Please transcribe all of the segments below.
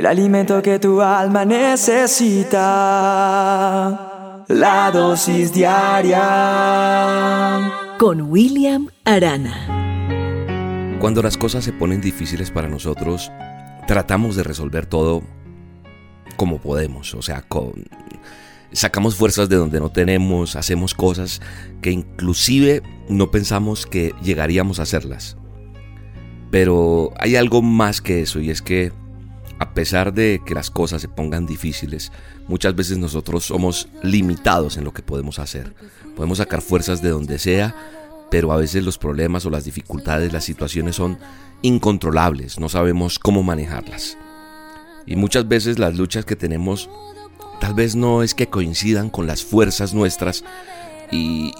el alimento que tu alma necesita. La dosis diaria. Con William Arana. Cuando las cosas se ponen difíciles para nosotros, tratamos de resolver todo como podemos, o sea, con, sacamos fuerzas de donde no tenemos, hacemos cosas que inclusive no pensamos que llegaríamos a hacerlas. Pero hay algo más que eso y es que a pesar de que las cosas se pongan difíciles, muchas veces nosotros somos limitados en lo que podemos hacer. Podemos sacar fuerzas de donde sea, pero a veces los problemas o las dificultades, las situaciones son incontrolables, no sabemos cómo manejarlas. Y muchas veces las luchas que tenemos tal vez no es que coincidan con las fuerzas nuestras y,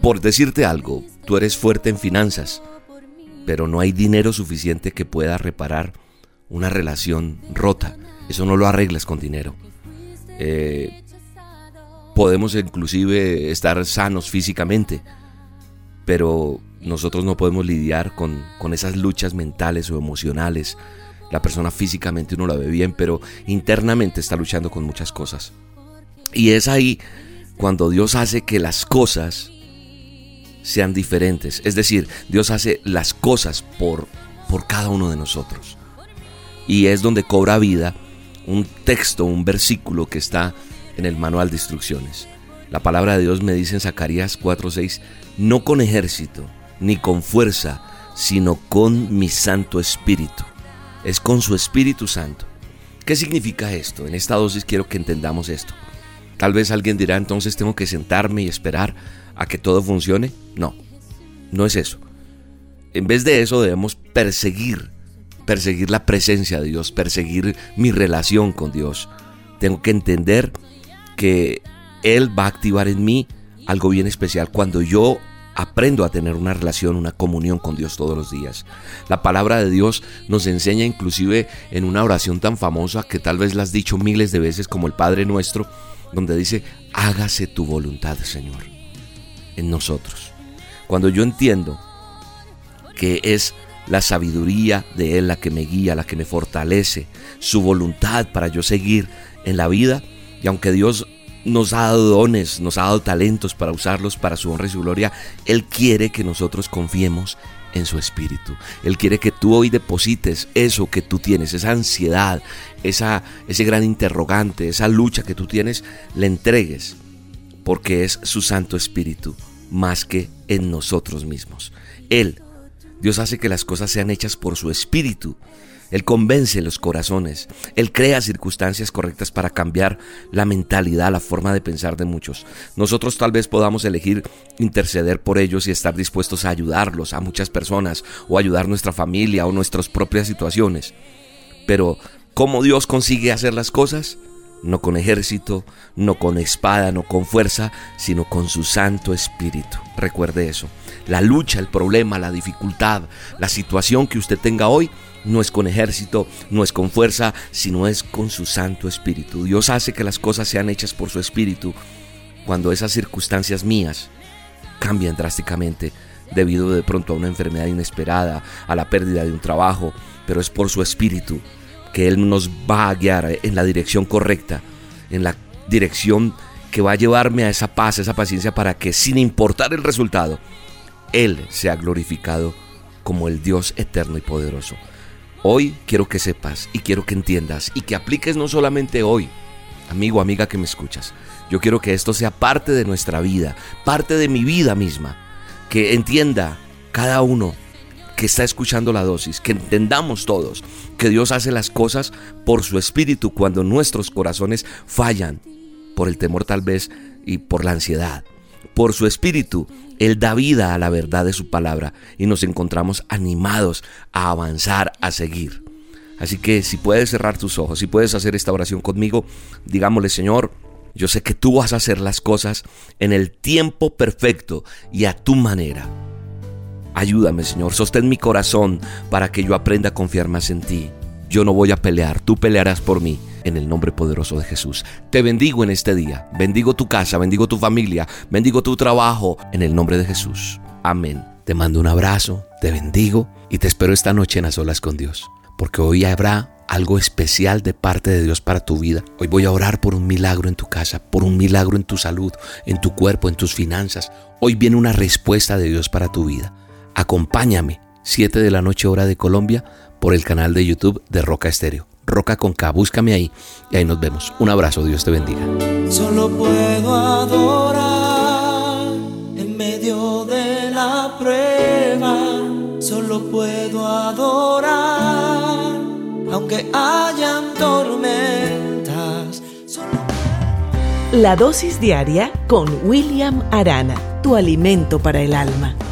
por decirte algo, tú eres fuerte en finanzas, pero no hay dinero suficiente que pueda reparar una relación rota. Eso no lo arreglas con dinero. Eh, podemos inclusive estar sanos físicamente, pero nosotros no podemos lidiar con, con esas luchas mentales o emocionales la persona físicamente uno la ve bien, pero internamente está luchando con muchas cosas. Y es ahí cuando Dios hace que las cosas sean diferentes. Es decir, Dios hace las cosas por, por cada uno de nosotros. Y es donde cobra vida un texto, un versículo que está en el manual de instrucciones. La palabra de Dios me dice en Zacarías 4:6, no con ejército, ni con fuerza, sino con mi Santo Espíritu es con su Espíritu Santo. ¿Qué significa esto? En esta dosis quiero que entendamos esto. Tal vez alguien dirá entonces tengo que sentarme y esperar a que todo funcione. No, no es eso. En vez de eso debemos perseguir, perseguir la presencia de Dios, perseguir mi relación con Dios. Tengo que entender que Él va a activar en mí algo bien especial cuando yo aprendo a tener una relación, una comunión con Dios todos los días. La palabra de Dios nos enseña inclusive en una oración tan famosa que tal vez la has dicho miles de veces como el Padre nuestro, donde dice, hágase tu voluntad, Señor, en nosotros. Cuando yo entiendo que es la sabiduría de Él la que me guía, la que me fortalece, su voluntad para yo seguir en la vida, y aunque Dios nos ha dado dones, nos ha dado talentos para usarlos para su honra y su gloria. Él quiere que nosotros confiemos en su espíritu. Él quiere que tú hoy deposites eso que tú tienes, esa ansiedad, esa, ese gran interrogante, esa lucha que tú tienes, le entregues, porque es su Santo Espíritu más que en nosotros mismos. Él, Dios hace que las cosas sean hechas por su Espíritu él convence los corazones. Él crea circunstancias correctas para cambiar la mentalidad, la forma de pensar de muchos. Nosotros tal vez podamos elegir interceder por ellos y estar dispuestos a ayudarlos a muchas personas o ayudar nuestra familia o nuestras propias situaciones. Pero, ¿cómo Dios consigue hacer las cosas? No con ejército, no con espada, no con fuerza, sino con su Santo Espíritu. Recuerde eso. La lucha, el problema, la dificultad, la situación que usted tenga hoy, no es con ejército, no es con fuerza, sino es con su Santo Espíritu. Dios hace que las cosas sean hechas por su Espíritu cuando esas circunstancias mías cambian drásticamente debido de pronto a una enfermedad inesperada, a la pérdida de un trabajo, pero es por su Espíritu que Él nos va a guiar en la dirección correcta, en la dirección que va a llevarme a esa paz, a esa paciencia, para que sin importar el resultado, Él sea glorificado como el Dios eterno y poderoso. Hoy quiero que sepas y quiero que entiendas y que apliques no solamente hoy, amigo, amiga que me escuchas. Yo quiero que esto sea parte de nuestra vida, parte de mi vida misma. Que entienda cada uno que está escuchando la dosis, que entendamos todos que Dios hace las cosas por su espíritu cuando nuestros corazones fallan, por el temor tal vez y por la ansiedad. Por su espíritu, Él da vida a la verdad de su palabra y nos encontramos animados a avanzar, a seguir. Así que si puedes cerrar tus ojos, si puedes hacer esta oración conmigo, digámosle Señor, yo sé que tú vas a hacer las cosas en el tiempo perfecto y a tu manera. Ayúdame, Señor, sostén mi corazón para que yo aprenda a confiar más en ti. Yo no voy a pelear, tú pelearás por mí. En el nombre poderoso de Jesús. Te bendigo en este día. Bendigo tu casa, bendigo tu familia, bendigo tu trabajo. En el nombre de Jesús. Amén. Te mando un abrazo, te bendigo y te espero esta noche en las olas con Dios porque hoy habrá algo especial de parte de Dios para tu vida. Hoy voy a orar por un milagro en tu casa, por un milagro en tu salud, en tu cuerpo, en tus finanzas. Hoy viene una respuesta de Dios para tu vida. Acompáñame, 7 de la noche hora de Colombia, por el canal de YouTube de Roca Estéreo. Roca con K, búscame ahí y ahí nos vemos. Un abrazo, Dios te bendiga. Solo puedo adorar en medio de la prueba. Solo puedo adorar aunque hayan tormentas. La dosis diaria con William Arana, tu alimento para el alma.